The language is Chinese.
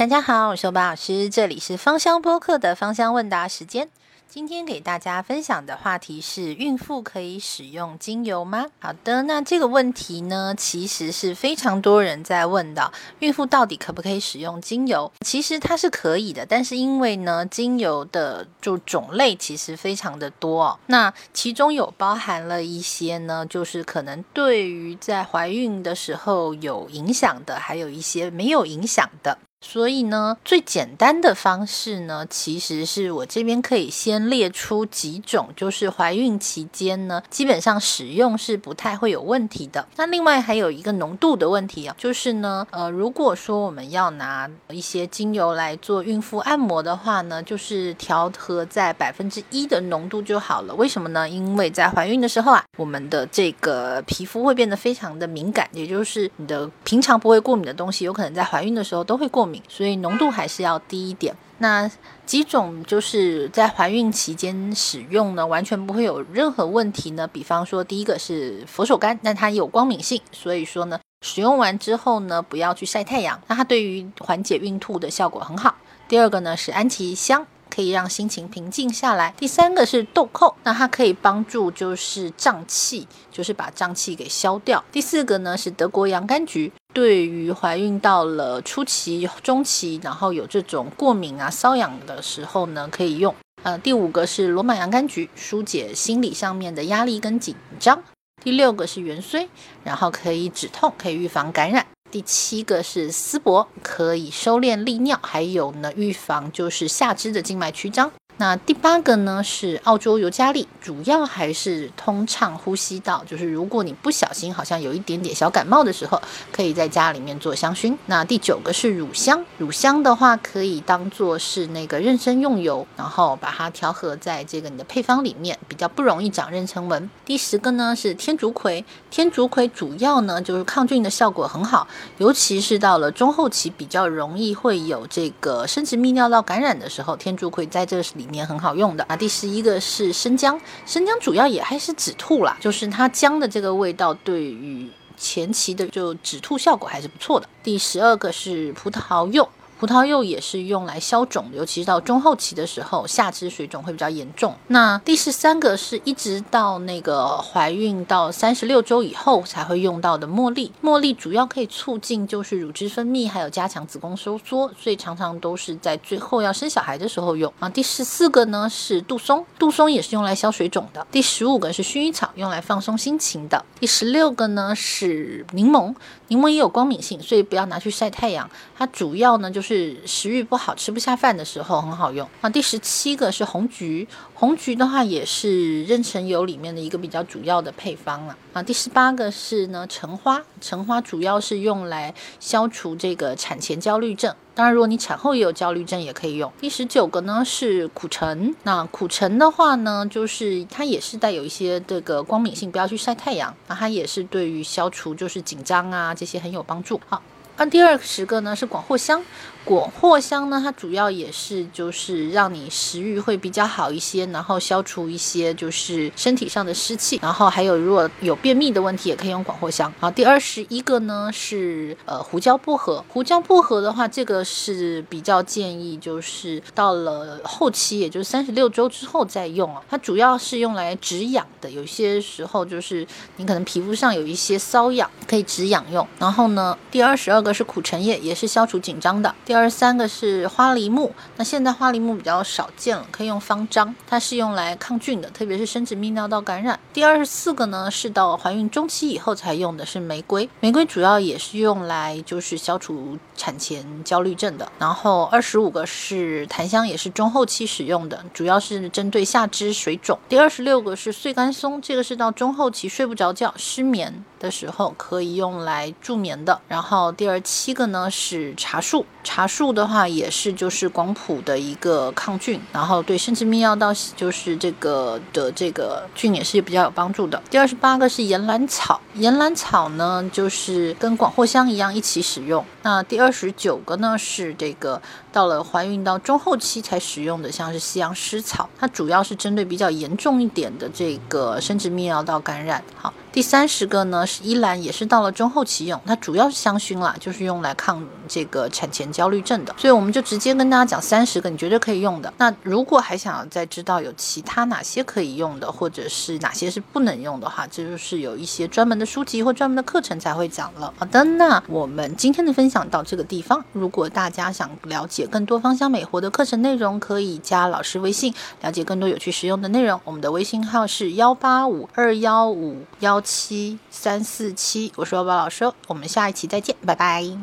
大家好，我是欧巴老师，这里是芳香播客的芳香问答时间。今天给大家分享的话题是：孕妇可以使用精油吗？好的，那这个问题呢，其实是非常多人在问的。孕妇到底可不可以使用精油？其实它是可以的，但是因为呢，精油的就种类其实非常的多哦。那其中有包含了一些呢，就是可能对于在怀孕的时候有影响的，还有一些没有影响的。所以呢，最简单的方式呢，其实是我这边可以先列出几种，就是怀孕期间呢，基本上使用是不太会有问题的。那另外还有一个浓度的问题啊，就是呢，呃，如果说我们要拿一些精油来做孕妇按摩的话呢，就是调和在百分之一的浓度就好了。为什么呢？因为在怀孕的时候啊，我们的这个皮肤会变得非常的敏感，也就是你的平常不会过敏的东西，有可能在怀孕的时候都会过敏。所以浓度还是要低一点。那几种就是在怀孕期间使用呢，完全不会有任何问题呢。比方说，第一个是佛手柑，那它有光敏性，所以说呢，使用完之后呢，不要去晒太阳，那它对于缓解孕吐的效果很好。第二个呢是安琪香。可以让心情平静下来。第三个是豆蔻，那它可以帮助就是胀气，就是把胀气给消掉。第四个呢是德国洋甘菊，对于怀孕到了初期、中期，然后有这种过敏啊、瘙痒的时候呢，可以用。呃，第五个是罗马洋甘菊，疏解心理上面的压力跟紧张。第六个是元荽，然后可以止痛，可以预防感染。第七个是丝柏，可以收敛利尿，还有呢，预防就是下肢的静脉曲张。那第八个呢是澳洲尤加利，主要还是通畅呼吸道，就是如果你不小心好像有一点点小感冒的时候，可以在家里面做香薰。那第九个是乳香，乳香的话可以当做是那个妊娠用油，然后把它调和在这个你的配方里面，比较不容易长妊娠纹。第十个呢是天竺葵，天竺葵主要呢就是抗菌的效果很好，尤其是到了中后期比较容易会有这个生殖泌尿道感染的时候，天竺葵在这里。也很好用的啊，第十一个是生姜，生姜主要也还是止吐啦，就是它姜的这个味道对于前期的就止吐效果还是不错的。第十二个是葡萄柚。葡萄柚也是用来消肿，尤其是到中后期的时候，下肢水肿会比较严重。那第十三个是一直到那个怀孕到三十六周以后才会用到的茉莉，茉莉主要可以促进就是乳汁分泌，还有加强子宫收缩，所以常常都是在最后要生小孩的时候用啊。第十四个呢是杜松，杜松也是用来消水肿的。第十五个是薰衣草，用来放松心情的。第十六个呢是柠檬，柠檬也有光敏性，所以不要拿去晒太阳，它主要呢就是。是食欲不好、吃不下饭的时候很好用啊。第十七个是红菊，红菊的话也是妊娠油里面的一个比较主要的配方了啊。第十八个是呢橙花，橙花主要是用来消除这个产前焦虑症，当然如果你产后也有焦虑症也可以用。第十九个呢是苦橙，那苦橙的话呢，就是它也是带有一些这个光敏性，不要去晒太阳，那它也是对于消除就是紧张啊这些很有帮助。好。那第二十个呢是广藿香，广藿香呢它主要也是就是让你食欲会比较好一些，然后消除一些就是身体上的湿气，然后还有如果有便秘的问题也可以用广藿香。好，第二十一个呢是呃胡椒薄荷，胡椒薄荷的话这个是比较建议就是到了后期，也就是三十六周之后再用啊，它主要是用来止痒的，有些时候就是你可能皮肤上有一些瘙痒，可以止痒用。然后呢，第二十二个。是苦橙叶，也是消除紧张的。第二三个是花梨木，那现在花梨木比较少见了，可以用方樟，它是用来抗菌的，特别是生殖泌尿道感染。第二十四个呢，是到怀孕中期以后才用的，是玫瑰。玫瑰主要也是用来就是消除产前焦虑症的。然后二十五个是檀香，也是中后期使用的，主要是针对下肢水肿。第二十六个是碎干松，这个是到中后期睡不着觉、失眠的时候可以用来助眠的。然后第二。七个呢是茶树，茶树的话也是就是广谱的一个抗菌，然后对生殖泌尿道就是这个的这个菌也是比较有帮助的。第二十八个是岩兰草，岩兰草呢就是跟广藿香一样一起使用。那第二十九个呢是这个到了怀孕到中后期才使用的，像是西洋湿草，它主要是针对比较严重一点的这个生殖泌尿道感染。好。第三十个呢是依兰，也是到了中后期用，它主要是香薰啦，就是用来抗这个产前焦虑症的。所以我们就直接跟大家讲三十个你绝对可以用的。那如果还想要再知道有其他哪些可以用的，或者是哪些是不能用的话，这就是有一些专门的书籍或专门的课程才会讲了。好的，那我们今天的分享到这个地方。如果大家想了解更多芳香美活的课程内容，可以加老师微信，了解更多有趣实用的内容。我们的微信号是幺八五二幺五幺七三四七。我是欧巴老师，我们下一期再见，拜拜。